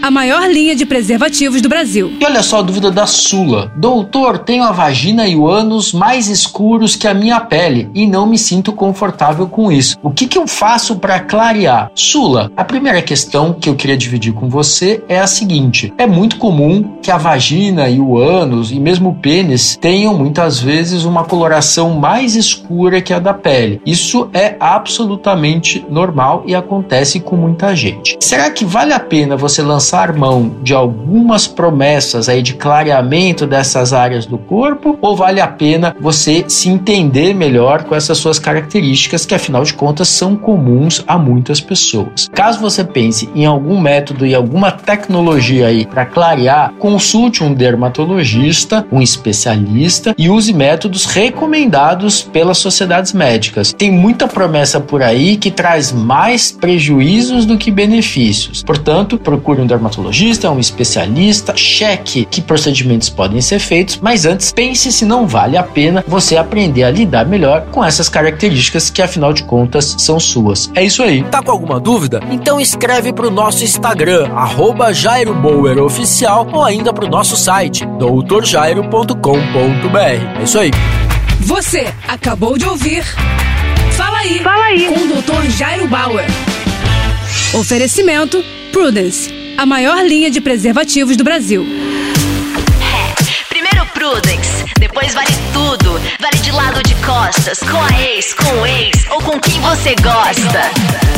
a maior linha de preservativos do Brasil. E olha só a dúvida da Sula. Doutor, tenho a vagina e o ânus mais escuros que a minha pele e não me sinto confortável com isso. O que, que eu faço para clarear? Sula, a primeira questão que eu queria dividir com você é a seguinte: é muito comum que a vagina e o ânus e mesmo o pênis tenham muitas vezes uma coloração mais escura que a da pele. Isso é absolutamente normal e acontece com muita gente. Será que vale a pena você lançar lançar mão de algumas promessas aí de clareamento dessas áreas do corpo ou vale a pena você se entender melhor com essas suas características que afinal de contas são comuns a muitas pessoas. Caso você pense em algum método e alguma tecnologia aí para clarear, consulte um dermatologista, um especialista e use métodos recomendados pelas sociedades médicas. Tem muita promessa por aí que traz mais prejuízos do que benefícios. Portanto, procure um dermatologista, um especialista, cheque que procedimentos podem ser feitos, mas antes pense se não vale a pena você aprender a lidar melhor com essas características que afinal de contas são suas. É isso aí. Tá com alguma dúvida? Então escreve pro nosso Instagram, arroba Jairo Bauer Oficial, ou ainda pro nosso site, doutorjairo.com.br. É isso aí. Você acabou de ouvir Fala aí, Fala aí. com o Dr. Jairo Bauer. Oferecimento Prudence a maior linha de preservativos do Brasil. Primeiro Prudence, depois vale tudo. Vale de lado de costas, com a ex, com o ex ou com quem você gosta.